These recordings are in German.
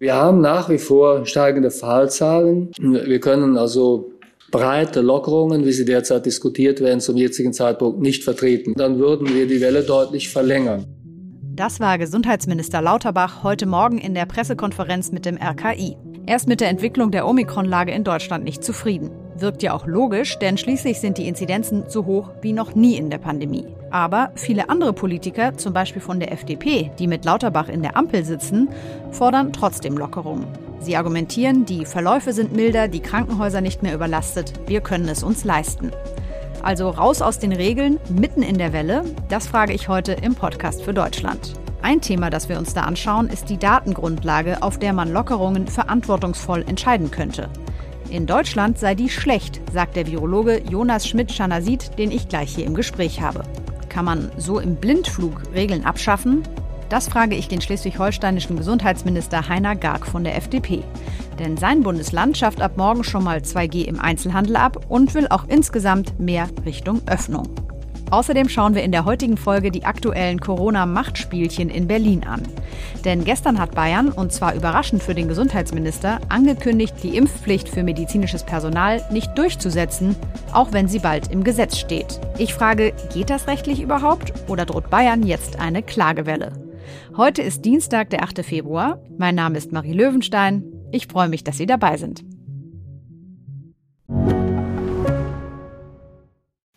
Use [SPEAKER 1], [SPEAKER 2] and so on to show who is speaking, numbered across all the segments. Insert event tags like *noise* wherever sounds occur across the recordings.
[SPEAKER 1] Wir haben nach wie vor steigende Fallzahlen. Wir können also breite Lockerungen, wie sie derzeit diskutiert werden, zum jetzigen Zeitpunkt nicht vertreten. Dann würden wir die Welle deutlich verlängern.
[SPEAKER 2] Das war Gesundheitsminister Lauterbach heute Morgen in der Pressekonferenz mit dem RKI. Er ist mit der Entwicklung der Omikron-Lage in Deutschland nicht zufrieden. Wirkt ja auch logisch, denn schließlich sind die Inzidenzen so hoch wie noch nie in der Pandemie. Aber viele andere Politiker, zum Beispiel von der FDP, die mit Lauterbach in der Ampel sitzen, fordern trotzdem Lockerungen. Sie argumentieren, die Verläufe sind milder, die Krankenhäuser nicht mehr überlastet, wir können es uns leisten. Also raus aus den Regeln, mitten in der Welle, das frage ich heute im Podcast für Deutschland. Ein Thema, das wir uns da anschauen, ist die Datengrundlage, auf der man Lockerungen verantwortungsvoll entscheiden könnte. In Deutschland sei die schlecht, sagt der Virologe Jonas Schmidt-Schanasit, den ich gleich hier im Gespräch habe. Kann man so im Blindflug Regeln abschaffen? Das frage ich den schleswig-holsteinischen Gesundheitsminister Heiner Garg von der FDP. Denn sein Bundesland schafft ab morgen schon mal 2G im Einzelhandel ab und will auch insgesamt mehr Richtung Öffnung. Außerdem schauen wir in der heutigen Folge die aktuellen Corona-Machtspielchen in Berlin an. Denn gestern hat Bayern, und zwar überraschend für den Gesundheitsminister, angekündigt, die Impfpflicht für medizinisches Personal nicht durchzusetzen, auch wenn sie bald im Gesetz steht. Ich frage, geht das rechtlich überhaupt oder droht Bayern jetzt eine Klagewelle? Heute ist Dienstag, der 8. Februar. Mein Name ist Marie Löwenstein. Ich freue mich, dass Sie dabei sind.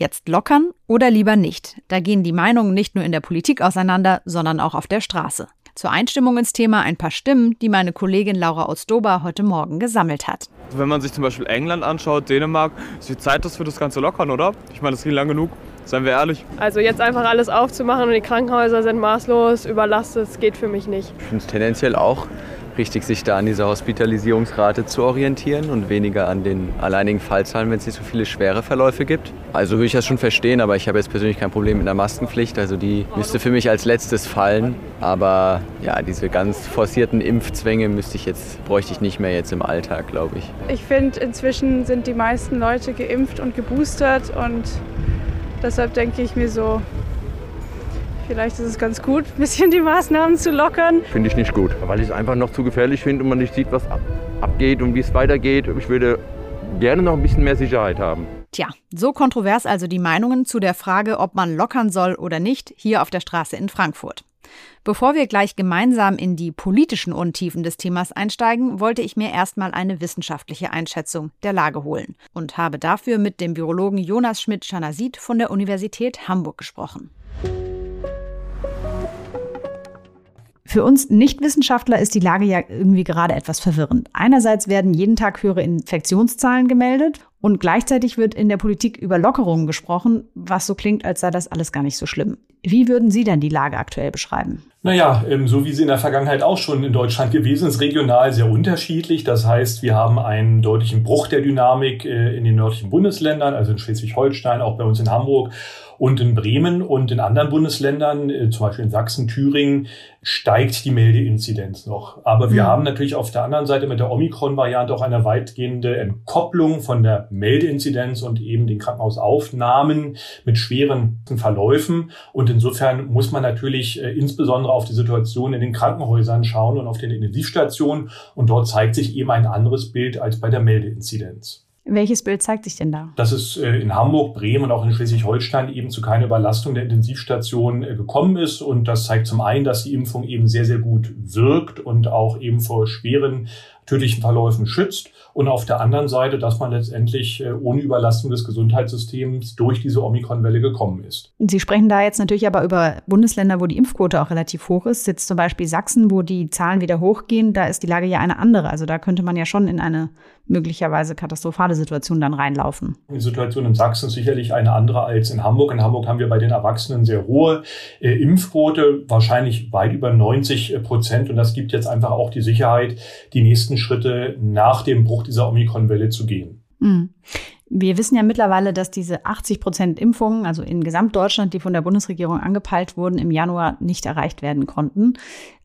[SPEAKER 2] Jetzt lockern oder lieber nicht? Da gehen die Meinungen nicht nur in der Politik auseinander, sondern auch auf der Straße. Zur Einstimmung ins Thema ein paar Stimmen, die meine Kollegin Laura Ostdober heute Morgen gesammelt hat.
[SPEAKER 3] Wenn man sich zum Beispiel England anschaut, Dänemark, ist die Zeit, dass wir das Ganze lockern, oder? Ich meine, das ging lang genug. Seien wir ehrlich.
[SPEAKER 4] Also jetzt einfach alles aufzumachen und die Krankenhäuser sind maßlos überlastet, das geht für mich nicht.
[SPEAKER 5] Ich finde es tendenziell auch richtig, sich da an dieser Hospitalisierungsrate zu orientieren und weniger an den alleinigen Fallzahlen, wenn es nicht so viele schwere Verläufe gibt. Also würde ich das schon verstehen, aber ich habe jetzt persönlich kein Problem mit einer Maskenpflicht. Also die müsste für mich als letztes fallen. Aber ja, diese ganz forcierten Impfzwänge müsste ich jetzt, bräuchte ich nicht mehr jetzt im Alltag, glaube ich.
[SPEAKER 6] Ich finde, inzwischen sind die meisten Leute geimpft und geboostert und deshalb denke ich mir so, Vielleicht ist es ganz gut, ein bisschen die Maßnahmen zu lockern.
[SPEAKER 7] Finde ich nicht gut, weil ich es einfach noch zu gefährlich finde und man nicht sieht, was ab abgeht und wie es weitergeht. Ich würde gerne noch ein bisschen mehr Sicherheit haben.
[SPEAKER 2] Tja, so kontrovers also die Meinungen zu der Frage, ob man lockern soll oder nicht, hier auf der Straße in Frankfurt. Bevor wir gleich gemeinsam in die politischen Untiefen des Themas einsteigen, wollte ich mir erstmal eine wissenschaftliche Einschätzung der Lage holen und habe dafür mit dem Virologen Jonas Schmidt-Schanasit von der Universität Hamburg gesprochen. Für uns Nichtwissenschaftler ist die Lage ja irgendwie gerade etwas verwirrend. Einerseits werden jeden Tag höhere Infektionszahlen gemeldet und gleichzeitig wird in der Politik über Lockerungen gesprochen, was so klingt, als sei das alles gar nicht so schlimm. Wie würden Sie denn die Lage aktuell beschreiben?
[SPEAKER 8] Naja, ähm, so wie sie in der Vergangenheit auch schon in Deutschland gewesen ist, regional sehr unterschiedlich. Das heißt, wir haben einen deutlichen Bruch der Dynamik äh, in den nördlichen Bundesländern, also in Schleswig-Holstein, auch bei uns in Hamburg und in Bremen und in anderen Bundesländern, äh, zum Beispiel in Sachsen, Thüringen, steigt die Meldeinzidenz noch. Aber wir mhm. haben natürlich auf der anderen Seite mit der Omikron-Variante auch eine weitgehende Entkopplung von der Meldeinzidenz und eben den Krankenhausaufnahmen mit schweren Verläufen. Und insofern muss man natürlich äh, insbesondere auf die Situation in den Krankenhäusern schauen und auf den Intensivstationen. Und dort zeigt sich eben ein anderes Bild als bei der Meldeinzidenz.
[SPEAKER 2] Welches Bild zeigt sich denn da?
[SPEAKER 8] Dass es äh, in Hamburg, Bremen und auch in Schleswig-Holstein eben zu keiner Überlastung der Intensivstationen äh, gekommen ist. Und das zeigt zum einen, dass die Impfung eben sehr, sehr gut wirkt und auch eben vor schweren tödlichen Verläufen schützt und auf der anderen Seite, dass man letztendlich äh, ohne Überlastung des Gesundheitssystems durch diese Omikron-Welle gekommen ist.
[SPEAKER 2] Sie sprechen da jetzt natürlich aber über Bundesländer, wo die Impfquote auch relativ hoch ist. Jetzt zum Beispiel Sachsen, wo die Zahlen wieder hochgehen, da ist die Lage ja eine andere. Also da könnte man ja schon in eine möglicherweise katastrophale Situation dann reinlaufen.
[SPEAKER 8] Die Situation in Sachsen ist sicherlich eine andere als in Hamburg. In Hamburg haben wir bei den Erwachsenen sehr hohe äh, Impfquote, wahrscheinlich weit über 90 Prozent. Und das gibt jetzt einfach auch die Sicherheit, die nächsten Schritte nach dem Bruch dieser Omikron-Welle zu gehen.
[SPEAKER 2] Mhm. Wir wissen ja mittlerweile, dass diese 80 Prozent Impfungen, also in Gesamtdeutschland, die von der Bundesregierung angepeilt wurden, im Januar nicht erreicht werden konnten.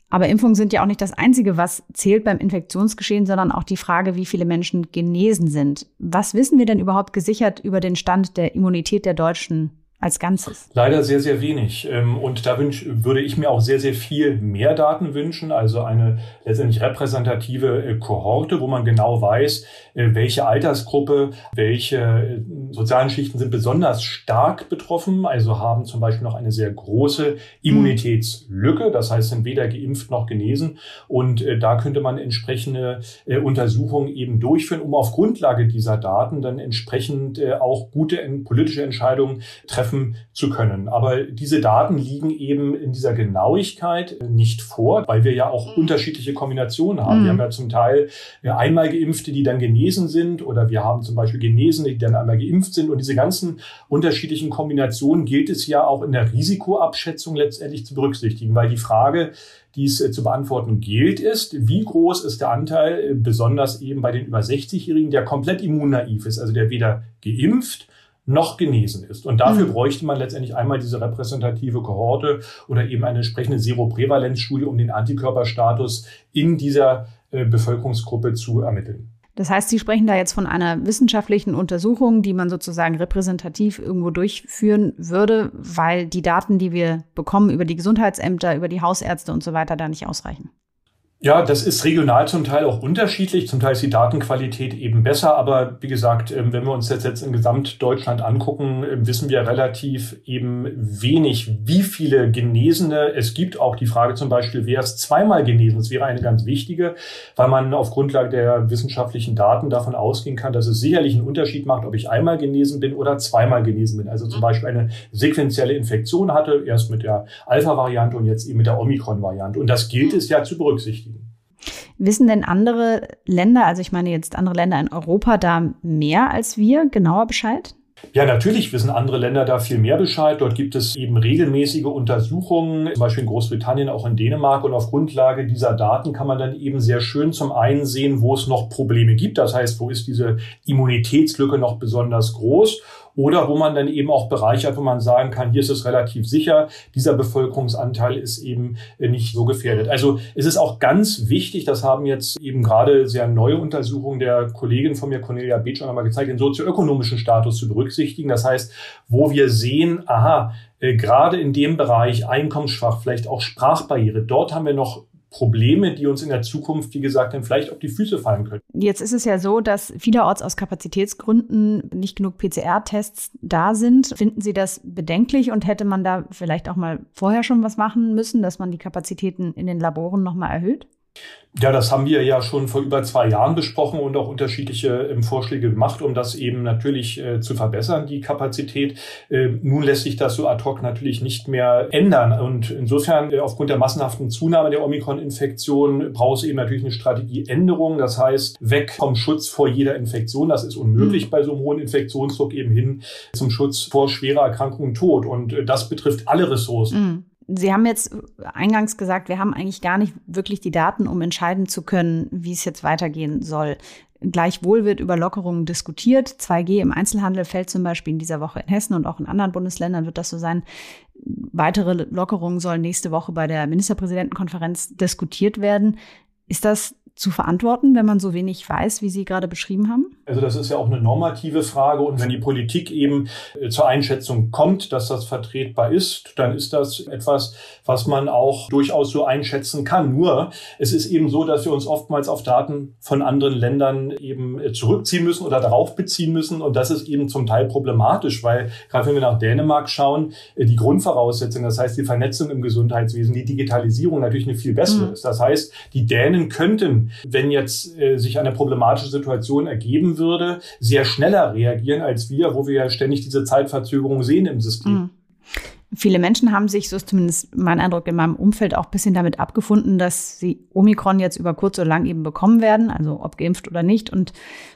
[SPEAKER 2] Aber Impfungen sind ja auch nicht das Einzige, was zählt beim Infektionsgeschehen, sondern auch die Frage, wie viele Menschen genesen sind. Was wissen wir denn überhaupt gesichert über den Stand der Immunität der Deutschen als Ganzes?
[SPEAKER 8] Leider sehr, sehr wenig. Ähm, und da wünsch, würde ich mir auch sehr, sehr viel mehr Daten wünschen. Also eine letztendlich repräsentative äh, Kohorte, wo man genau weiß, äh, welche Altersgruppe, welche äh, sozialen Schichten sind besonders stark betroffen. Also haben zum Beispiel noch eine sehr große Immunitätslücke. Das heißt, sind weder geimpft noch genesen. Und da könnte man entsprechende Untersuchungen eben durchführen, um auf Grundlage dieser Daten dann entsprechend auch gute politische Entscheidungen treffen treffen zu können. Aber diese Daten liegen eben in dieser Genauigkeit nicht vor, weil wir ja auch mhm. unterschiedliche Kombinationen haben. Mhm. Wir haben ja zum Teil einmal Geimpfte, die dann genesen sind oder wir haben zum Beispiel Genesene, die dann einmal geimpft sind. Und diese ganzen unterschiedlichen Kombinationen gilt es ja auch in der Risikoabschätzung letztendlich zu berücksichtigen, weil die Frage, die es äh, zu beantworten gilt, ist, wie groß ist der Anteil, äh, besonders eben bei den über 60-Jährigen, der komplett immunnaiv ist, also der weder geimpft noch genesen ist. Und dafür mhm. bräuchte man letztendlich einmal diese repräsentative Kohorte oder eben eine entsprechende Seroprävalenzstudie, um den Antikörperstatus in dieser äh, Bevölkerungsgruppe zu ermitteln.
[SPEAKER 2] Das heißt, Sie sprechen da jetzt von einer wissenschaftlichen Untersuchung, die man sozusagen repräsentativ irgendwo durchführen würde, weil die Daten, die wir bekommen über die Gesundheitsämter, über die Hausärzte und so weiter, da nicht ausreichen.
[SPEAKER 8] Ja, das ist regional zum Teil auch unterschiedlich. Zum Teil ist die Datenqualität eben besser. Aber wie gesagt, ähm, wenn wir uns das jetzt in Gesamtdeutschland angucken, ähm, wissen wir relativ eben wenig, wie viele Genesene es gibt. Auch die Frage zum Beispiel, wer ist zweimal genesen? Das wäre eine ganz wichtige, weil man auf Grundlage der wissenschaftlichen Daten davon ausgehen kann, dass es sicherlich einen Unterschied macht, ob ich einmal genesen bin oder zweimal genesen bin. Also zum Beispiel eine sequenzielle Infektion hatte, erst mit der Alpha-Variante und jetzt eben mit der Omikron-Variante. Und das gilt es ja zu berücksichtigen.
[SPEAKER 2] Wissen denn andere Länder, also ich meine jetzt andere Länder in Europa, da mehr als wir genauer Bescheid?
[SPEAKER 8] Ja, natürlich wissen andere Länder da viel mehr Bescheid. Dort gibt es eben regelmäßige Untersuchungen, zum Beispiel in Großbritannien, auch in Dänemark. Und auf Grundlage dieser Daten kann man dann eben sehr schön zum einen sehen, wo es noch Probleme gibt. Das heißt, wo ist diese Immunitätslücke noch besonders groß? Oder wo man dann eben auch Bereiche hat, wo man sagen kann, hier ist es relativ sicher, dieser Bevölkerungsanteil ist eben äh, nicht so gefährdet. Also es ist auch ganz wichtig, das haben jetzt eben gerade sehr neue Untersuchungen der Kollegin von mir, Cornelia Beetsch, schon einmal gezeigt, den sozioökonomischen Status zu berücksichtigen. Das heißt, wo wir sehen, aha, äh, gerade in dem Bereich einkommensschwach, vielleicht auch Sprachbarriere, dort haben wir noch Probleme, die uns in der Zukunft, wie gesagt, dann vielleicht auf die Füße fallen können.
[SPEAKER 2] Jetzt ist es ja so, dass vielerorts aus Kapazitätsgründen nicht genug PCR-Tests da sind. Finden Sie das bedenklich und hätte man da vielleicht auch mal vorher schon was machen müssen, dass man die Kapazitäten in den Laboren nochmal erhöht?
[SPEAKER 8] Ja, das haben wir ja schon vor über zwei Jahren besprochen und auch unterschiedliche ähm, Vorschläge gemacht, um das eben natürlich äh, zu verbessern, die Kapazität. Äh, nun lässt sich das so ad hoc natürlich nicht mehr ändern. Und insofern, äh, aufgrund der massenhaften Zunahme der Omikron-Infektion, braucht es eben natürlich eine Strategieänderung. Das heißt, weg vom Schutz vor jeder Infektion. Das ist unmöglich mhm. bei so einem hohen Infektionsdruck eben hin zum Schutz vor schwerer Erkrankung und Tod. Und äh, das betrifft alle Ressourcen. Mhm.
[SPEAKER 2] Sie haben jetzt eingangs gesagt, wir haben eigentlich gar nicht wirklich die Daten, um entscheiden zu können, wie es jetzt weitergehen soll. Gleichwohl wird über Lockerungen diskutiert. 2G im Einzelhandel fällt zum Beispiel in dieser Woche in Hessen und auch in anderen Bundesländern wird das so sein. Weitere Lockerungen sollen nächste Woche bei der Ministerpräsidentenkonferenz diskutiert werden. Ist das zu verantworten, wenn man so wenig weiß, wie Sie gerade beschrieben haben?
[SPEAKER 8] Also das ist ja auch eine normative Frage. Und wenn die Politik eben äh, zur Einschätzung kommt, dass das vertretbar ist, dann ist das etwas, was man auch durchaus so einschätzen kann. Nur es ist eben so, dass wir uns oftmals auf Daten von anderen Ländern eben äh, zurückziehen müssen oder darauf beziehen müssen. Und das ist eben zum Teil problematisch, weil gerade wenn wir nach Dänemark schauen, äh, die Grundvoraussetzungen, das heißt die Vernetzung im Gesundheitswesen, die Digitalisierung natürlich eine viel bessere mhm. ist. Das heißt, die Dänen könnten, wenn jetzt äh, sich eine problematische Situation ergeben würde, sehr schneller reagieren als wir, wo wir ja ständig diese Zeitverzögerung sehen im System. Mhm.
[SPEAKER 2] Viele Menschen haben sich, so ist zumindest mein Eindruck in meinem Umfeld, auch ein bisschen damit abgefunden, dass sie Omikron jetzt über kurz oder lang eben bekommen werden, also ob geimpft oder nicht. Und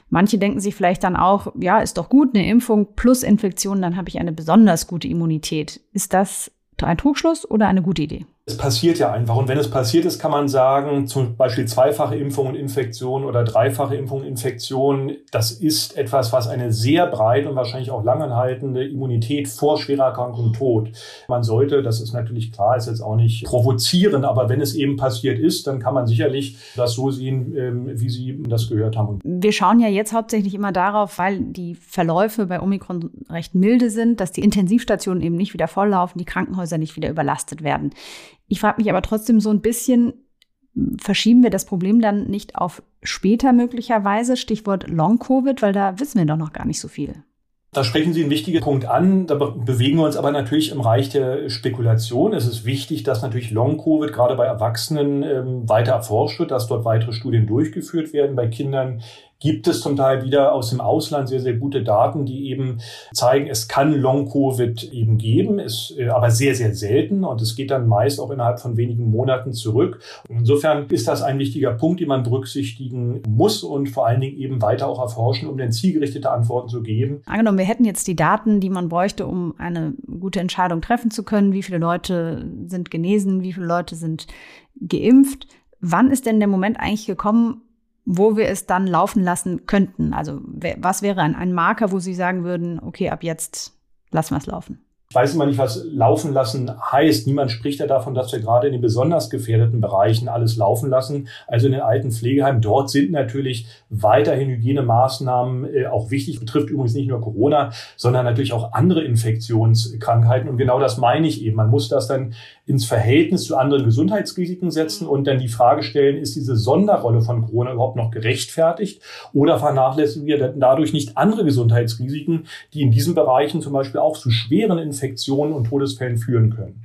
[SPEAKER 2] manche denken sich vielleicht dann auch, ja, ist doch gut, eine Impfung plus Infektion, dann habe ich eine besonders gute Immunität. Ist das ein Trugschluss oder eine gute Idee?
[SPEAKER 8] Es passiert ja einfach. Und wenn es passiert ist, kann man sagen, zum Beispiel zweifache Impfung und Infektion oder dreifache Impfung und Infektion, das ist etwas, was eine sehr breit und wahrscheinlich auch langanhaltende Immunität vor schwerer Erkrankung und Tod. Man sollte, das ist natürlich klar, ist jetzt auch nicht provozieren, aber wenn es eben passiert ist, dann kann man sicherlich das so sehen, ähm, wie Sie das gehört haben.
[SPEAKER 2] Wir schauen ja jetzt hauptsächlich immer darauf, weil die Verläufe bei Omikron recht milde sind, dass die Intensivstationen eben nicht wieder volllaufen, die Krankenhäuser nicht wieder überlastet werden. Ich frage mich aber trotzdem so ein bisschen, verschieben wir das Problem dann nicht auf später möglicherweise? Stichwort Long-Covid, weil da wissen wir doch noch gar nicht so viel.
[SPEAKER 8] Da sprechen Sie einen wichtigen Punkt an. Da bewegen wir uns aber natürlich im Reich der Spekulation. Es ist wichtig, dass natürlich Long-Covid gerade bei Erwachsenen ähm, weiter erforscht wird, dass dort weitere Studien durchgeführt werden. Bei Kindern gibt es zum Teil wieder aus dem Ausland sehr, sehr gute Daten, die eben zeigen, es kann Long-Covid eben geben, ist äh, aber sehr, sehr selten und es geht dann meist auch innerhalb von wenigen Monaten zurück. Insofern ist das ein wichtiger Punkt, den man berücksichtigen muss und vor allen Dingen eben weiter auch erforschen, um dann zielgerichtete Antworten zu geben.
[SPEAKER 2] Angenommen, wir hätten jetzt die Daten, die man bräuchte, um eine gute Entscheidung treffen zu können. Wie viele Leute sind genesen? Wie viele Leute sind geimpft? Wann ist denn der Moment eigentlich gekommen, wo wir es dann laufen lassen könnten? Also was wäre ein, ein Marker, wo Sie sagen würden, okay, ab jetzt lassen wir es laufen?
[SPEAKER 8] Ich weiß immer nicht, was laufen lassen heißt. Niemand spricht ja davon, dass wir gerade in den besonders gefährdeten Bereichen alles laufen lassen. Also in den alten Pflegeheimen. Dort sind natürlich weiterhin Hygienemaßnahmen äh, auch wichtig. Betrifft übrigens nicht nur Corona, sondern natürlich auch andere Infektionskrankheiten. Und genau das meine ich eben. Man muss das dann ins Verhältnis zu anderen Gesundheitsrisiken setzen und dann die Frage stellen, ist diese Sonderrolle von Corona überhaupt noch gerechtfertigt oder vernachlässigen wir dadurch nicht andere Gesundheitsrisiken, die in diesen Bereichen zum Beispiel auch zu schweren Infektionen und Todesfällen führen können?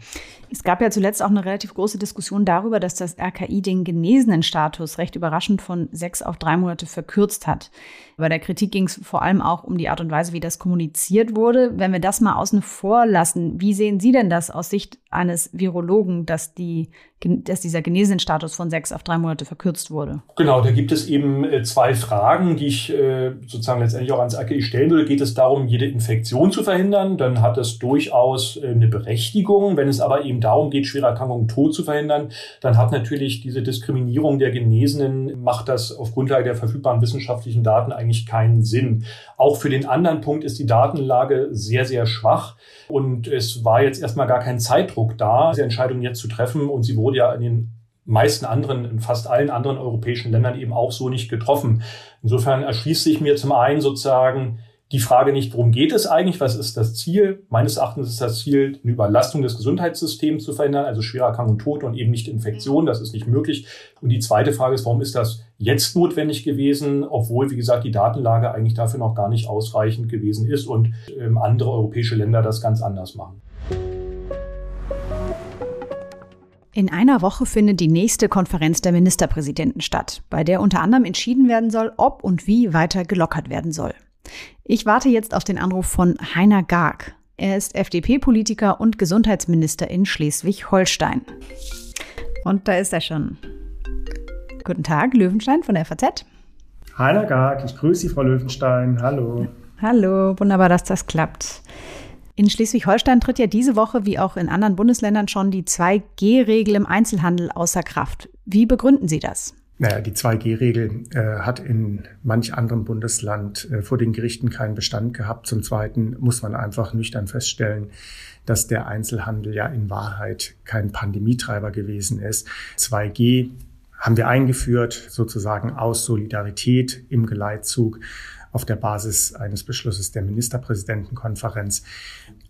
[SPEAKER 2] Es gab ja zuletzt auch eine relativ große Diskussion darüber, dass das RKI den genesenen Status recht überraschend von sechs auf drei Monate verkürzt hat. Bei der Kritik ging es vor allem auch um die Art und Weise, wie das kommuniziert wurde. Wenn wir das mal außen vor lassen, wie sehen Sie denn das aus Sicht eines Virologen, dass, die, dass dieser Genesenstatus von sechs auf drei Monate verkürzt wurde?
[SPEAKER 8] Genau, da gibt es eben äh, zwei Fragen, die ich äh, sozusagen letztendlich auch ans AKI stellen würde. Geht es darum, jede Infektion zu verhindern? Dann hat es durchaus äh, eine Berechtigung. Wenn es aber eben darum geht, schwere Erkrankungen tot zu verhindern, dann hat natürlich diese Diskriminierung der Genesenen, macht das auf Grundlage der verfügbaren wissenschaftlichen Daten eigentlich keinen Sinn. Auch für den anderen Punkt ist die Datenlage sehr, sehr schwach. Und es war jetzt erstmal gar kein Zeitdruck da, diese Entscheidung jetzt zu treffen. Und sie wurde ja in den meisten anderen, in fast allen anderen europäischen Ländern eben auch so nicht getroffen. Insofern erschließt sich mir zum einen sozusagen die Frage nicht, worum geht es eigentlich, was ist das Ziel? Meines Erachtens ist das Ziel, eine Überlastung des Gesundheitssystems zu verhindern, also schwerer Erkrankung, Tote und eben nicht Infektion. Das ist nicht möglich. Und die zweite Frage ist, warum ist das jetzt notwendig gewesen, obwohl, wie gesagt, die Datenlage eigentlich dafür noch gar nicht ausreichend gewesen ist und ähm, andere europäische Länder das ganz anders machen.
[SPEAKER 2] In einer Woche findet die nächste Konferenz der Ministerpräsidenten statt, bei der unter anderem entschieden werden soll, ob und wie weiter gelockert werden soll. Ich warte jetzt auf den Anruf von Heiner Garg. Er ist FDP-Politiker und Gesundheitsminister in Schleswig-Holstein. Und da ist er schon. Guten Tag, Löwenstein von der FAZ.
[SPEAKER 9] Heiner Garg, ich grüße Sie, Frau Löwenstein. Hallo.
[SPEAKER 2] Hallo, wunderbar, dass das klappt. In Schleswig-Holstein tritt ja diese Woche, wie auch in anderen Bundesländern schon, die 2G-Regel im Einzelhandel außer Kraft. Wie begründen Sie das?
[SPEAKER 9] Naja, die 2G-Regel äh, hat in manch anderem Bundesland äh, vor den Gerichten keinen Bestand gehabt. Zum Zweiten muss man einfach nüchtern feststellen, dass der Einzelhandel ja in Wahrheit kein Pandemietreiber gewesen ist. 2G haben wir eingeführt, sozusagen aus Solidarität im Geleitzug auf der Basis eines Beschlusses der Ministerpräsidentenkonferenz.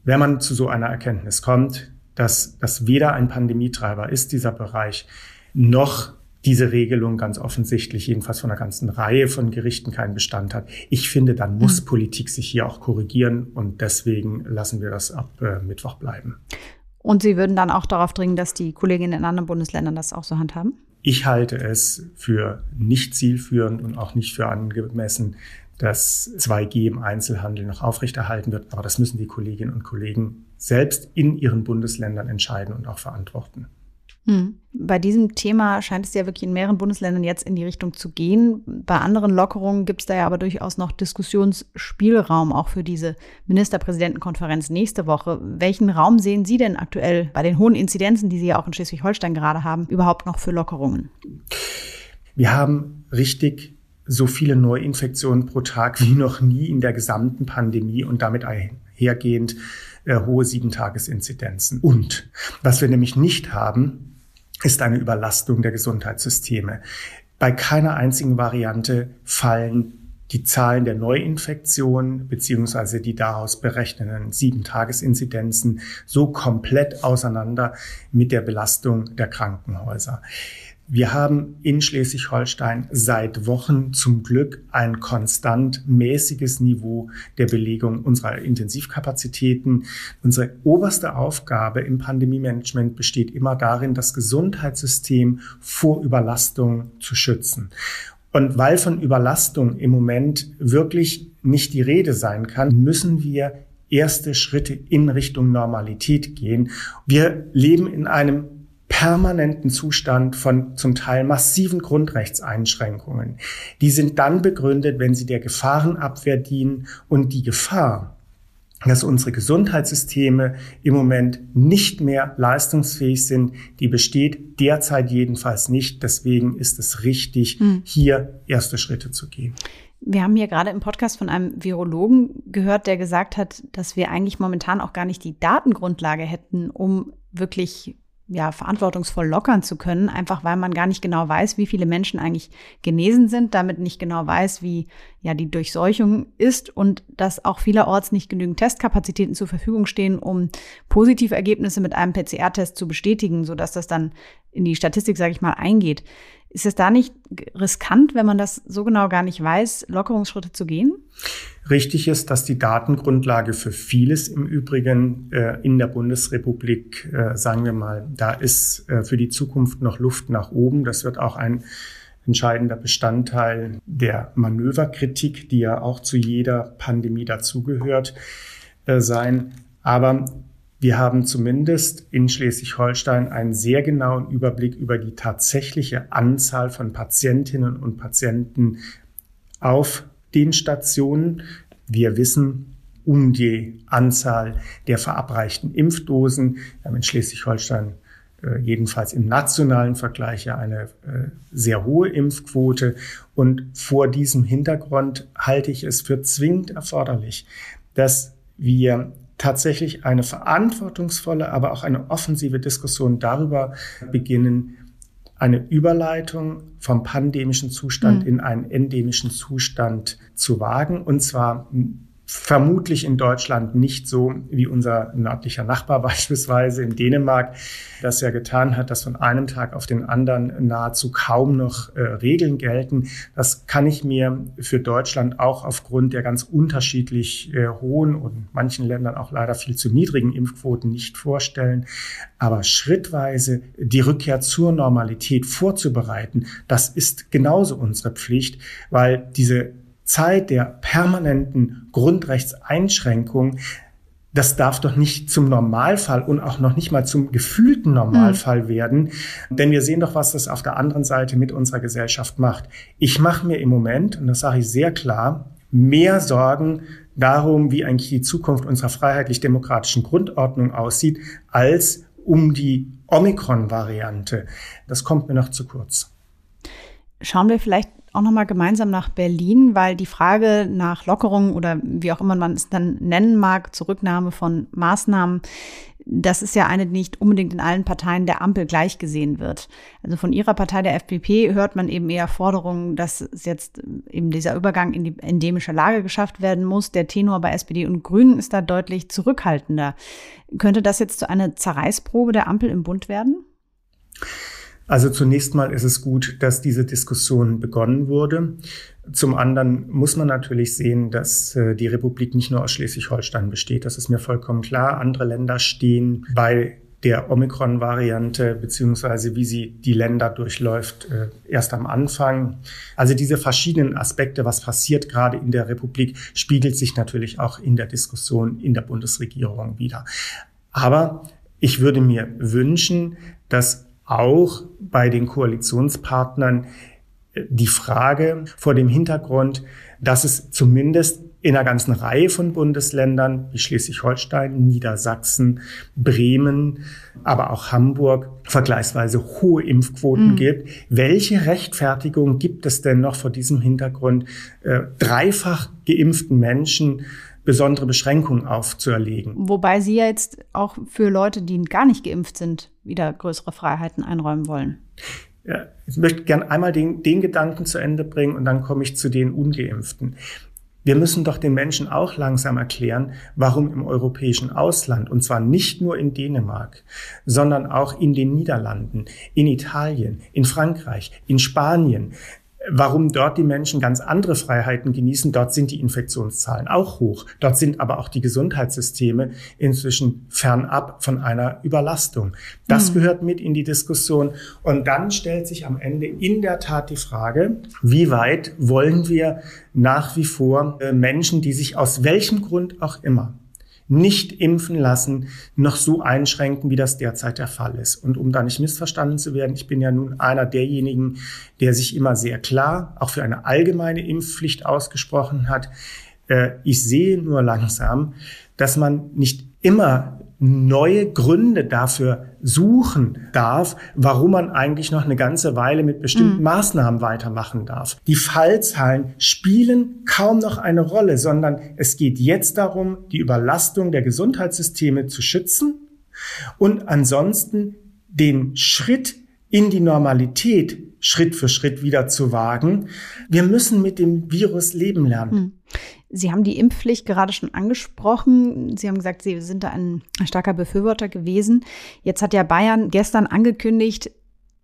[SPEAKER 9] Wenn man zu so einer Erkenntnis kommt, dass das weder ein Pandemietreiber ist, dieser Bereich, noch diese Regelung ganz offensichtlich jedenfalls von einer ganzen Reihe von Gerichten keinen Bestand hat. Ich finde, dann muss mhm. Politik sich hier auch korrigieren und deswegen lassen wir das ab äh, Mittwoch bleiben.
[SPEAKER 2] Und Sie würden dann auch darauf dringen, dass die Kolleginnen in anderen Bundesländern das auch so handhaben?
[SPEAKER 9] Ich halte es für nicht zielführend und auch nicht für angemessen, dass 2G im Einzelhandel noch aufrechterhalten wird. Aber das müssen die Kolleginnen und Kollegen selbst in ihren Bundesländern entscheiden und auch verantworten.
[SPEAKER 2] Hm. Bei diesem Thema scheint es ja wirklich in mehreren Bundesländern jetzt in die Richtung zu gehen. Bei anderen Lockerungen gibt es da ja aber durchaus noch Diskussionsspielraum, auch für diese Ministerpräsidentenkonferenz nächste Woche. Welchen Raum sehen Sie denn aktuell bei den hohen Inzidenzen, die Sie ja auch in Schleswig-Holstein gerade haben, überhaupt noch für Lockerungen?
[SPEAKER 9] Wir haben richtig so viele Neuinfektionen pro Tag wie noch nie in der gesamten Pandemie und damit einhergehend äh, hohe Sieben-Tages-Inzidenzen. Und was wir nämlich nicht haben, ist eine Überlastung der Gesundheitssysteme. Bei keiner einzigen Variante fallen die Zahlen der Neuinfektionen beziehungsweise die daraus berechneten Sieben-Tages-Inzidenzen so komplett auseinander mit der Belastung der Krankenhäuser. Wir haben in Schleswig-Holstein seit Wochen zum Glück ein konstant mäßiges Niveau der Belegung unserer Intensivkapazitäten. Unsere oberste Aufgabe im Pandemie-Management besteht immer darin, das Gesundheitssystem vor Überlastung zu schützen. Und weil von Überlastung im Moment wirklich nicht die Rede sein kann, müssen wir erste Schritte in Richtung Normalität gehen. Wir leben in einem permanenten Zustand von zum Teil massiven Grundrechtseinschränkungen. Die sind dann begründet, wenn sie der Gefahrenabwehr dienen und die Gefahr, dass unsere Gesundheitssysteme im Moment nicht mehr leistungsfähig sind, die besteht derzeit jedenfalls nicht. Deswegen ist es richtig, hm. hier erste Schritte zu gehen.
[SPEAKER 2] Wir haben hier gerade im Podcast von einem Virologen gehört, der gesagt hat, dass wir eigentlich momentan auch gar nicht die Datengrundlage hätten, um wirklich ja, verantwortungsvoll lockern zu können, einfach weil man gar nicht genau weiß, wie viele Menschen eigentlich genesen sind, damit nicht genau weiß, wie ja die Durchseuchung ist und dass auch vielerorts nicht genügend Testkapazitäten zur Verfügung stehen, um positive Ergebnisse mit einem PCR-Test zu bestätigen, sodass das dann in die Statistik, sage ich mal, eingeht. Ist es da nicht riskant, wenn man das so genau gar nicht weiß, Lockerungsschritte zu gehen?
[SPEAKER 9] Richtig ist, dass die Datengrundlage für vieles im Übrigen äh, in der Bundesrepublik, äh, sagen wir mal, da ist äh, für die Zukunft noch Luft nach oben. Das wird auch ein entscheidender Bestandteil der Manöverkritik, die ja auch zu jeder Pandemie dazugehört, äh, sein. Aber wir haben zumindest in Schleswig-Holstein einen sehr genauen Überblick über die tatsächliche Anzahl von Patientinnen und Patienten auf den Stationen. Wir wissen um die Anzahl der verabreichten Impfdosen. Wir haben in Schleswig-Holstein äh, jedenfalls im nationalen Vergleich ja eine äh, sehr hohe Impfquote. Und vor diesem Hintergrund halte ich es für zwingend erforderlich, dass wir tatsächlich eine verantwortungsvolle, aber auch eine offensive Diskussion darüber beginnen, eine Überleitung vom pandemischen Zustand mhm. in einen endemischen Zustand zu wagen. Und zwar vermutlich in Deutschland nicht so wie unser nördlicher Nachbar *laughs* beispielsweise in Dänemark, das ja getan hat, dass von einem Tag auf den anderen nahezu kaum noch äh, Regeln gelten. Das kann ich mir für Deutschland auch aufgrund der ganz unterschiedlich äh, hohen und manchen Ländern auch leider viel zu niedrigen Impfquoten nicht vorstellen. Aber schrittweise die Rückkehr zur Normalität vorzubereiten, das ist genauso unsere Pflicht, weil diese Zeit der permanenten Grundrechtseinschränkung, das darf doch nicht zum Normalfall und auch noch nicht mal zum gefühlten Normalfall mhm. werden. Denn wir sehen doch, was das auf der anderen Seite mit unserer Gesellschaft macht. Ich mache mir im Moment, und das sage ich sehr klar, mehr Sorgen darum, wie eigentlich die Zukunft unserer freiheitlich-demokratischen Grundordnung aussieht, als um die Omikron-Variante. Das kommt mir noch zu kurz.
[SPEAKER 2] Schauen wir vielleicht auch nochmal gemeinsam nach Berlin, weil die Frage nach Lockerung oder wie auch immer man es dann nennen mag, Zurücknahme von Maßnahmen, das ist ja eine, die nicht unbedingt in allen Parteien der Ampel gleich gesehen wird. Also von ihrer Partei, der FDP, hört man eben eher Forderungen, dass jetzt eben dieser Übergang in die endemische Lage geschafft werden muss. Der Tenor bei SPD und Grünen ist da deutlich zurückhaltender. Könnte das jetzt zu einer Zerreißprobe der Ampel im Bund werden?
[SPEAKER 9] Also zunächst mal ist es gut, dass diese Diskussion begonnen wurde. Zum anderen muss man natürlich sehen, dass äh, die Republik nicht nur aus Schleswig-Holstein besteht. Das ist mir vollkommen klar. Andere Länder stehen bei der Omikron-Variante beziehungsweise wie sie die Länder durchläuft, äh, erst am Anfang. Also diese verschiedenen Aspekte, was passiert gerade in der Republik, spiegelt sich natürlich auch in der Diskussion in der Bundesregierung wieder. Aber ich würde mir wünschen, dass auch bei den Koalitionspartnern äh, die Frage vor dem Hintergrund, dass es zumindest in einer ganzen Reihe von Bundesländern wie Schleswig-Holstein, Niedersachsen, Bremen, aber auch Hamburg vergleichsweise hohe Impfquoten mhm. gibt. Welche Rechtfertigung gibt es denn noch vor diesem Hintergrund, äh, dreifach geimpften Menschen besondere Beschränkungen aufzuerlegen.
[SPEAKER 2] Wobei Sie ja jetzt auch für Leute, die gar nicht geimpft sind, wieder größere Freiheiten einräumen wollen.
[SPEAKER 9] Ja, ich möchte gerne einmal den, den Gedanken zu Ende bringen und dann komme ich zu den ungeimpften. Wir müssen doch den Menschen auch langsam erklären, warum im europäischen Ausland, und zwar nicht nur in Dänemark, sondern auch in den Niederlanden, in Italien, in Frankreich, in Spanien, Warum dort die Menschen ganz andere Freiheiten genießen, dort sind die Infektionszahlen auch hoch. Dort sind aber auch die Gesundheitssysteme inzwischen fernab von einer Überlastung. Das mhm. gehört mit in die Diskussion. Und dann stellt sich am Ende in der Tat die Frage, wie weit wollen wir nach wie vor äh, Menschen, die sich aus welchem Grund auch immer nicht impfen lassen, noch so einschränken, wie das derzeit der Fall ist. Und um da nicht missverstanden zu werden, ich bin ja nun einer derjenigen, der sich immer sehr klar auch für eine allgemeine Impfpflicht ausgesprochen hat. Äh, ich sehe nur langsam, dass man nicht immer neue Gründe dafür suchen darf, warum man eigentlich noch eine ganze Weile mit bestimmten mhm. Maßnahmen weitermachen darf. Die Fallzahlen spielen kaum noch eine Rolle, sondern es geht jetzt darum, die Überlastung der Gesundheitssysteme zu schützen und ansonsten den Schritt in die Normalität Schritt für Schritt wieder zu wagen. Wir müssen mit dem Virus leben lernen. Hm.
[SPEAKER 2] Sie haben die Impfpflicht gerade schon angesprochen. Sie haben gesagt, Sie sind da ein starker Befürworter gewesen. Jetzt hat ja Bayern gestern angekündigt,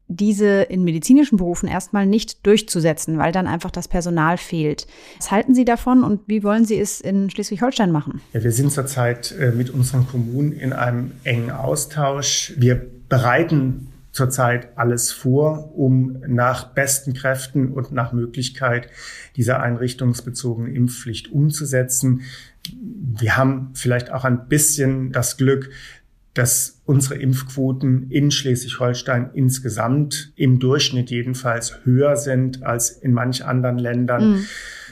[SPEAKER 2] diese in medizinischen Berufen erstmal nicht durchzusetzen, weil dann einfach das Personal fehlt. Was halten Sie davon und wie wollen Sie es in Schleswig-Holstein machen?
[SPEAKER 9] Ja, wir sind zurzeit äh, mit unseren Kommunen in einem engen Austausch. Wir bereiten zurzeit alles vor, um nach besten Kräften und nach Möglichkeit diese einrichtungsbezogene Impfpflicht umzusetzen. Wir haben vielleicht auch ein bisschen das Glück, dass unsere Impfquoten in Schleswig-Holstein insgesamt im Durchschnitt jedenfalls höher sind als in manch anderen Ländern. Mhm.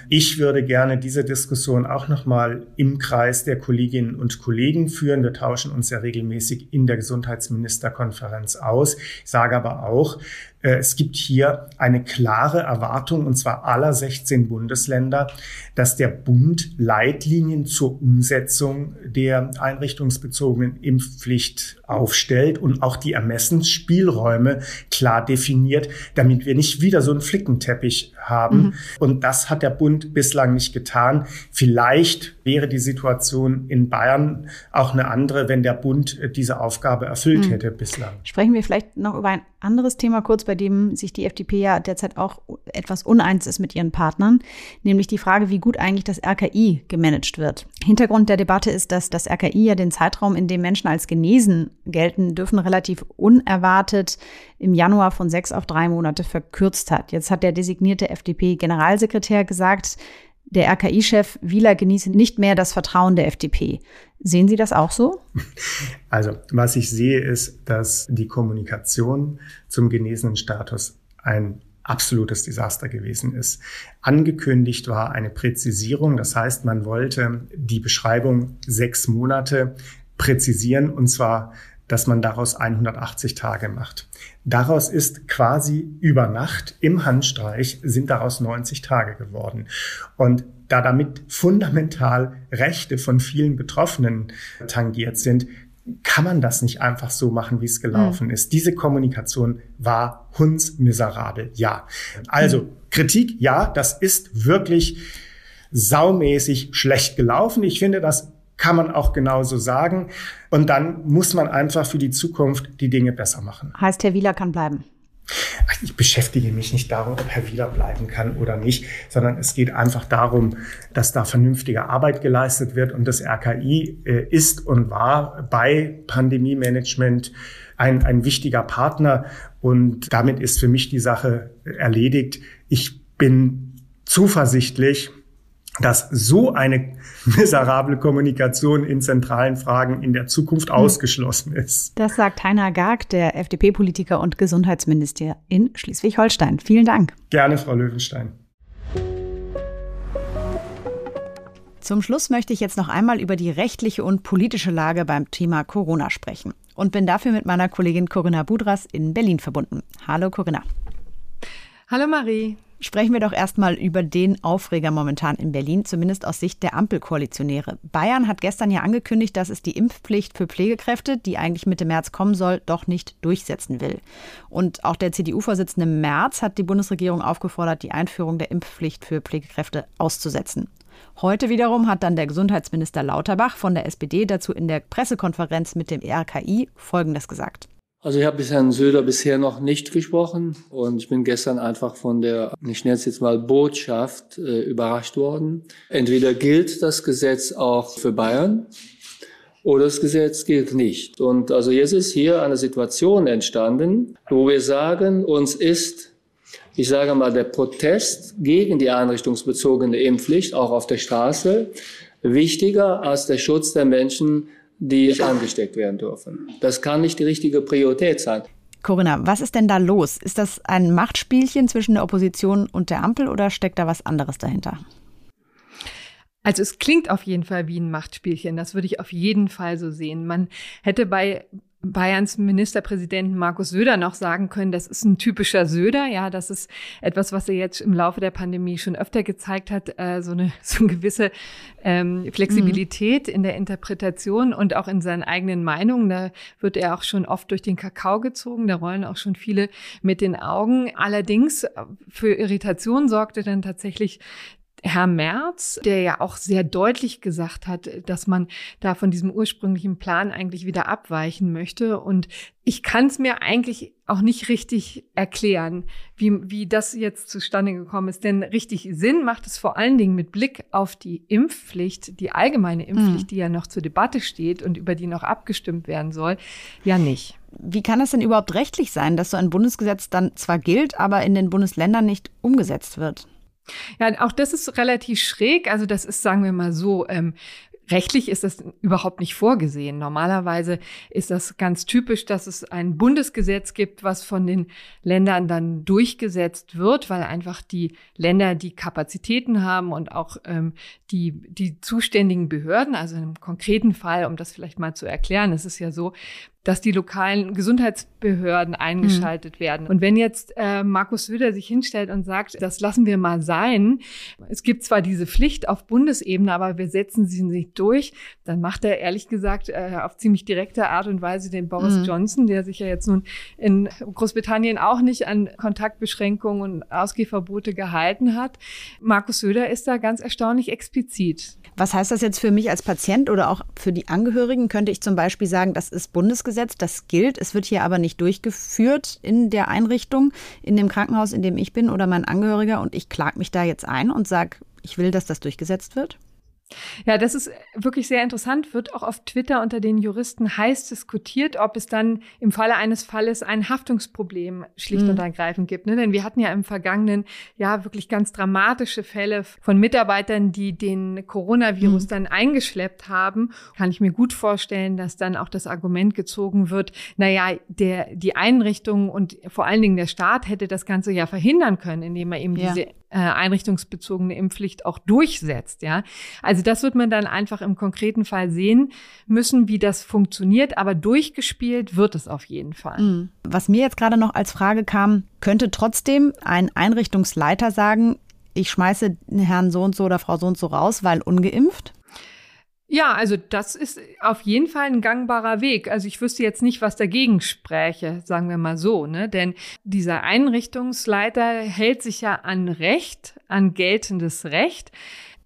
[SPEAKER 9] Ich würde gerne diese Diskussion auch nochmal im Kreis der Kolleginnen und Kollegen führen. Wir tauschen uns ja regelmäßig in der Gesundheitsministerkonferenz aus. Ich sage aber auch, es gibt hier eine klare Erwartung, und zwar aller 16 Bundesländer, dass der Bund Leitlinien zur Umsetzung der einrichtungsbezogenen Impfpflicht aufstellt und auch die Ermessensspielräume klar definiert, damit wir nicht wieder so einen Flickenteppich haben. Mhm. Und das hat der Bund bislang nicht getan. Vielleicht wäre die Situation in Bayern auch eine andere, wenn der Bund diese Aufgabe erfüllt mhm. hätte bislang.
[SPEAKER 2] Sprechen wir vielleicht noch über ein anderes Thema kurz, bei dem sich die FDP ja derzeit auch etwas uneins ist mit ihren Partnern, nämlich die Frage, wie gut eigentlich das RKI gemanagt wird. Hintergrund der Debatte ist, dass das RKI ja den Zeitraum, in dem Menschen als genesen gelten dürfen, relativ unerwartet im Januar von sechs auf drei Monate verkürzt hat. Jetzt hat der designierte FDP-Generalsekretär gesagt, der RKI-Chef Wieler genieße nicht mehr das Vertrauen der FDP. Sehen Sie das auch so? *laughs*
[SPEAKER 9] Also, was ich sehe, ist, dass die Kommunikation zum genesenen Status ein absolutes Desaster gewesen ist. Angekündigt war eine Präzisierung, das heißt, man wollte die Beschreibung sechs Monate präzisieren und zwar dass man daraus 180 Tage macht. Daraus ist quasi über Nacht im Handstreich sind daraus 90 Tage geworden. Und da damit fundamental Rechte von vielen Betroffenen tangiert sind, kann man das nicht einfach so machen, wie es gelaufen mhm. ist. Diese Kommunikation war hundsmiserabel, ja. Also mhm. Kritik, ja, das ist wirklich saumäßig schlecht gelaufen. Ich finde, das kann man auch genauso sagen. Und dann muss man einfach für die Zukunft die Dinge besser machen.
[SPEAKER 2] Heißt, Herr Wieler kann bleiben?
[SPEAKER 9] Ich beschäftige mich nicht darum, ob Herr Wieler bleiben kann oder nicht, sondern es geht einfach darum, dass da vernünftige Arbeit geleistet wird. Und das RKI äh, ist und war bei Pandemie-Management ein, ein wichtiger Partner. Und damit ist für mich die Sache erledigt. Ich bin zuversichtlich, dass so eine miserable Kommunikation in zentralen Fragen in der Zukunft hm. ausgeschlossen ist.
[SPEAKER 2] Das sagt Heiner Garg, der FDP-Politiker und Gesundheitsminister in Schleswig-Holstein. Vielen Dank.
[SPEAKER 9] Gerne, Frau Löwenstein.
[SPEAKER 2] Zum Schluss möchte ich jetzt noch einmal über die rechtliche und politische Lage beim Thema Corona sprechen und bin dafür mit meiner Kollegin Corinna Budras in Berlin verbunden. Hallo Corinna.
[SPEAKER 10] Hallo Marie.
[SPEAKER 2] Sprechen wir doch erstmal über den Aufreger momentan in Berlin, zumindest aus Sicht der Ampelkoalitionäre. Bayern hat gestern ja angekündigt, dass es die Impfpflicht für Pflegekräfte, die eigentlich Mitte März kommen soll, doch nicht durchsetzen will. Und auch der CDU-Vorsitzende Merz hat die Bundesregierung aufgefordert, die Einführung der Impfpflicht für Pflegekräfte auszusetzen. Heute wiederum hat dann der Gesundheitsminister Lauterbach von der SPD dazu in der Pressekonferenz mit dem RKI Folgendes gesagt.
[SPEAKER 1] Also ich habe mit Herrn Söder bisher noch nicht gesprochen und ich bin gestern einfach von der, ich nenne es jetzt mal Botschaft, äh, überrascht worden. Entweder gilt das Gesetz auch für Bayern oder das Gesetz gilt nicht. Und also jetzt ist hier eine Situation entstanden, wo wir sagen, uns ist, ich sage mal, der Protest gegen die einrichtungsbezogene Impfpflicht auch auf der Straße wichtiger als der Schutz der Menschen, die angesteckt werden dürfen. Das kann nicht die richtige Priorität sein.
[SPEAKER 2] Corinna, was ist denn da los? Ist das ein Machtspielchen zwischen der Opposition und der Ampel oder steckt da was anderes dahinter?
[SPEAKER 10] Also es klingt auf jeden Fall wie ein Machtspielchen, das würde ich auf jeden Fall so sehen. Man hätte bei Bayerns Ministerpräsidenten Markus Söder noch sagen können, das ist ein typischer Söder. Ja, das ist etwas, was er jetzt im Laufe der Pandemie schon öfter gezeigt hat, äh, so, eine, *laughs* so eine gewisse ähm, Flexibilität mhm. in der Interpretation und auch in seinen eigenen Meinungen. Da wird er auch schon oft durch den Kakao gezogen. Da rollen auch schon viele mit den Augen. Allerdings äh, für Irritation sorgte dann tatsächlich Herr Merz, der ja auch sehr deutlich gesagt hat, dass man da von diesem ursprünglichen Plan eigentlich wieder abweichen möchte. Und ich kann es mir eigentlich auch nicht richtig erklären, wie, wie das jetzt zustande gekommen ist. Denn richtig Sinn macht es vor allen Dingen mit Blick auf die Impfpflicht, die allgemeine Impfpflicht, mhm. die ja noch zur Debatte steht und über die noch abgestimmt werden soll, ja nicht.
[SPEAKER 2] Wie kann das denn überhaupt rechtlich sein, dass so ein Bundesgesetz dann zwar gilt, aber in den Bundesländern nicht umgesetzt wird?
[SPEAKER 10] Ja, auch das ist relativ schräg. Also das ist, sagen wir mal so, ähm, Rechtlich ist das überhaupt nicht vorgesehen. Normalerweise ist das ganz typisch, dass es ein Bundesgesetz gibt, was von den Ländern dann durchgesetzt wird, weil einfach die Länder die Kapazitäten haben und auch ähm, die, die zuständigen Behörden. Also im konkreten Fall, um das vielleicht mal zu erklären, es ist ja so, dass die lokalen Gesundheitsbehörden eingeschaltet mhm. werden. Und wenn jetzt äh, Markus Söder sich hinstellt und sagt, das lassen wir mal sein, es gibt zwar diese Pflicht auf Bundesebene, aber wir setzen sie nicht durch, dann macht er ehrlich gesagt äh, auf ziemlich direkte Art und Weise den Boris mhm. Johnson, der sich ja jetzt nun in Großbritannien auch nicht an Kontaktbeschränkungen und Ausgehverbote gehalten hat. Markus Söder ist da ganz erstaunlich explizit.
[SPEAKER 2] Was heißt das jetzt für mich als Patient oder auch für die Angehörigen? Könnte ich zum Beispiel sagen, das ist Bundesgesetz, das gilt, es wird hier aber nicht durchgeführt in der Einrichtung, in dem Krankenhaus, in dem ich bin oder mein Angehöriger. Und ich klage mich da jetzt ein und sage, ich will, dass das durchgesetzt wird?
[SPEAKER 10] Ja, das ist wirklich sehr interessant, wird auch auf Twitter unter den Juristen heiß diskutiert, ob es dann im Falle eines Falles ein Haftungsproblem schlicht mhm. und ergreifend gibt. Ne? Denn wir hatten ja im vergangenen Jahr wirklich ganz dramatische Fälle von Mitarbeitern, die den Coronavirus mhm. dann eingeschleppt haben. Kann ich mir gut vorstellen, dass dann auch das Argument gezogen wird, naja, der, die Einrichtung und vor allen Dingen der Staat hätte das Ganze ja verhindern können, indem er eben ja. diese äh, einrichtungsbezogene Impfpflicht auch durchsetzt. Ja, also das wird man dann einfach im konkreten Fall sehen müssen, wie das funktioniert. Aber durchgespielt wird es auf jeden Fall. Mhm.
[SPEAKER 2] Was mir jetzt gerade noch als Frage kam, könnte trotzdem ein Einrichtungsleiter sagen, ich schmeiße Herrn so und so oder Frau so und so raus, weil ungeimpft?
[SPEAKER 10] Ja, also das ist auf jeden Fall ein gangbarer Weg. Also ich wüsste jetzt nicht, was dagegen spräche, sagen wir mal so, ne? Denn dieser Einrichtungsleiter hält sich ja an Recht, an geltendes Recht.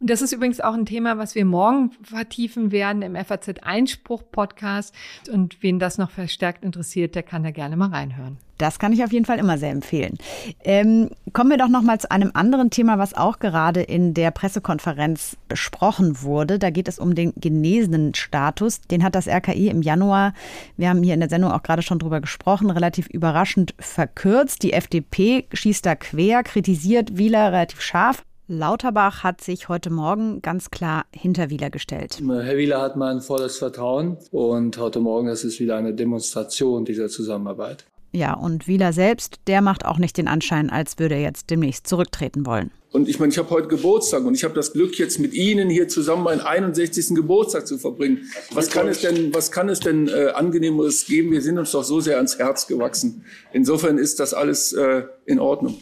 [SPEAKER 10] Und das ist übrigens auch ein Thema, was wir morgen vertiefen werden im FAZ Einspruch Podcast. Und wen das noch verstärkt interessiert, der kann da gerne mal reinhören.
[SPEAKER 2] Das kann ich auf jeden Fall immer sehr empfehlen. Ähm, kommen wir doch noch mal zu einem anderen Thema, was auch gerade in der Pressekonferenz besprochen wurde. Da geht es um den genesenen Status. Den hat das RKI im Januar, wir haben hier in der Sendung auch gerade schon drüber gesprochen, relativ überraschend verkürzt. Die FDP schießt da quer, kritisiert Wieler relativ scharf. Lauterbach hat sich heute Morgen ganz klar hinter Wieler gestellt.
[SPEAKER 1] Herr Wieler hat mein volles Vertrauen und heute Morgen ist es wieder eine Demonstration dieser Zusammenarbeit.
[SPEAKER 2] Ja, und Wieler selbst, der macht auch nicht den Anschein, als würde er jetzt demnächst zurücktreten wollen.
[SPEAKER 11] Und ich meine, ich habe heute Geburtstag und ich habe das Glück, jetzt mit Ihnen hier zusammen meinen 61. Geburtstag zu verbringen. Was kann es denn, was kann es denn äh, angenehmeres geben? Wir sind uns doch so sehr ans Herz gewachsen. Insofern ist das alles äh, in Ordnung.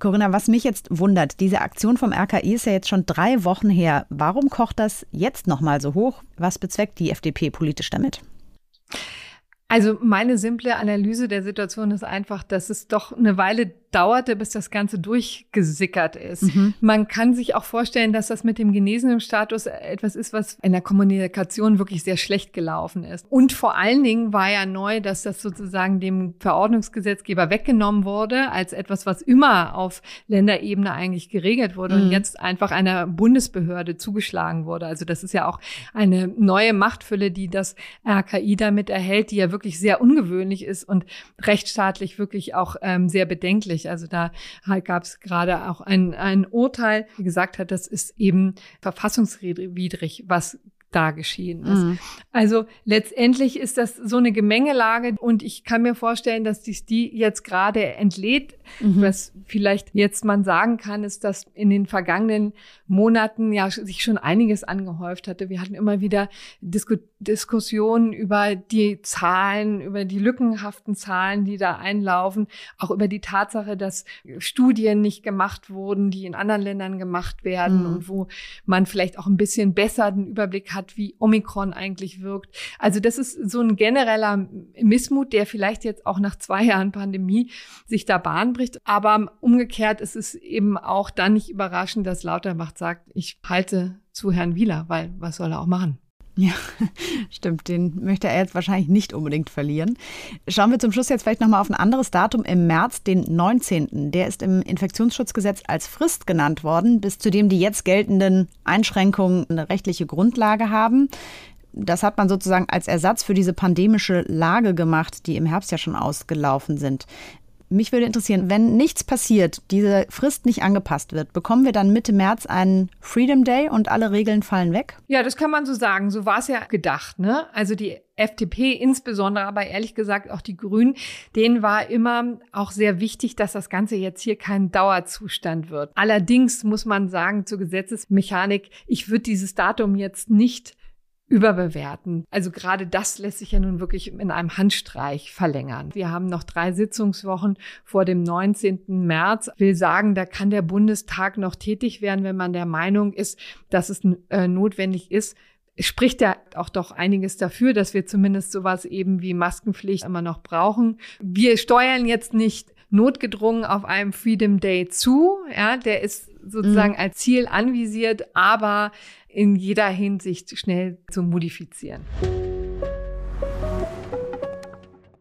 [SPEAKER 2] Corinna, was mich jetzt wundert, diese Aktion vom RKI ist ja jetzt schon drei Wochen her. Warum kocht das jetzt nochmal so hoch? Was bezweckt die FDP politisch damit?
[SPEAKER 10] Also meine simple Analyse der Situation ist einfach, dass es doch eine Weile dauerte, bis das Ganze durchgesickert ist. Mhm. Man kann sich auch vorstellen, dass das mit dem genesenen Status etwas ist, was in der Kommunikation wirklich sehr schlecht gelaufen ist. Und vor allen Dingen war ja neu, dass das sozusagen dem Verordnungsgesetzgeber weggenommen wurde, als etwas, was immer auf Länderebene eigentlich geregelt wurde mhm. und jetzt einfach einer Bundesbehörde zugeschlagen wurde. Also das ist ja auch eine neue Machtfülle, die das RKI damit erhält, die ja wirklich sehr ungewöhnlich ist und rechtsstaatlich wirklich auch ähm, sehr bedenklich schwierig. Also da halt gab es gerade auch ein, ein Urteil, wie gesagt hat, das ist eben verfassungswidrig, was da geschehen ist. Mhm. Also letztendlich ist das so eine Gemengelage und ich kann mir vorstellen, dass dies die jetzt gerade entlädt. Mhm. Was vielleicht jetzt man sagen kann, ist, dass in den vergangenen Monaten ja sich schon einiges angehäuft hatte. Wir hatten immer wieder Disku Diskussionen über die Zahlen, über die lückenhaften Zahlen, die da einlaufen, auch über die Tatsache, dass Studien nicht gemacht wurden, die in anderen Ländern gemacht werden mhm. und wo man vielleicht auch ein bisschen besser den Überblick hat, wie Omikron eigentlich wirkt. Also das ist so ein genereller Missmut, der vielleicht jetzt auch nach zwei Jahren Pandemie sich da Bahn bricht. Aber umgekehrt ist es eben auch dann nicht überraschend, dass Lauterbach sagt, ich halte zu Herrn Wieler, weil was soll er auch machen?
[SPEAKER 2] Ja, *laughs* stimmt. Den möchte er jetzt wahrscheinlich nicht unbedingt verlieren. Schauen wir zum Schluss jetzt vielleicht nochmal auf ein anderes Datum im März, den 19. Der ist im Infektionsschutzgesetz als Frist genannt worden, bis zu dem die jetzt geltenden Einschränkungen eine rechtliche Grundlage haben. Das hat man sozusagen als Ersatz für diese pandemische Lage gemacht, die im Herbst ja schon ausgelaufen sind. Mich würde interessieren, wenn nichts passiert, diese Frist nicht angepasst wird, bekommen wir dann Mitte März einen Freedom Day und alle Regeln fallen weg?
[SPEAKER 10] Ja, das kann man so sagen. So war es ja gedacht. Ne? Also die FDP insbesondere, aber ehrlich gesagt auch die Grünen, denen war immer auch sehr wichtig, dass das Ganze jetzt hier kein Dauerzustand wird. Allerdings muss man sagen, zur Gesetzesmechanik, ich würde dieses Datum jetzt nicht überbewerten. Also gerade das lässt sich ja nun wirklich in einem Handstreich verlängern. Wir haben noch drei Sitzungswochen vor dem 19. März. Ich will sagen, da kann der Bundestag noch tätig werden, wenn man der Meinung ist, dass es äh, notwendig ist, spricht ja auch doch einiges dafür, dass wir zumindest sowas eben wie Maskenpflicht immer noch brauchen. Wir steuern jetzt nicht notgedrungen auf einem Freedom Day zu. Ja, der ist sozusagen mhm. als Ziel anvisiert, aber in jeder Hinsicht schnell zu modifizieren.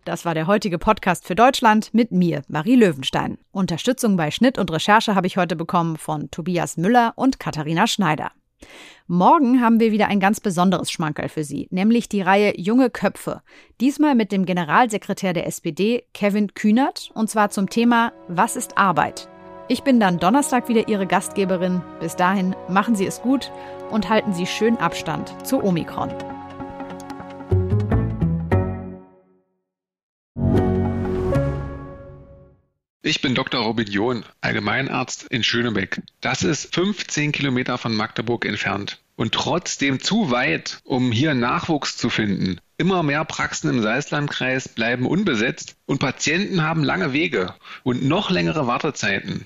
[SPEAKER 2] Das war der heutige Podcast für Deutschland mit mir, Marie Löwenstein. Unterstützung bei Schnitt und Recherche habe ich heute bekommen von Tobias Müller und Katharina Schneider. Morgen haben wir wieder ein ganz besonderes Schmankerl für Sie, nämlich die Reihe Junge Köpfe. Diesmal mit dem Generalsekretär der SPD, Kevin Kühnert, und zwar zum Thema Was ist Arbeit? Ich bin dann Donnerstag wieder Ihre Gastgeberin. Bis dahin machen Sie es gut und halten Sie schön Abstand zu Omikron.
[SPEAKER 12] Ich bin Dr. Robin John, Allgemeinarzt in Schönebeck. Das ist 15 Kilometer von Magdeburg entfernt und trotzdem zu weit, um hier Nachwuchs zu finden. Immer mehr Praxen im Salzlandkreis bleiben unbesetzt und Patienten haben lange Wege und noch längere Wartezeiten.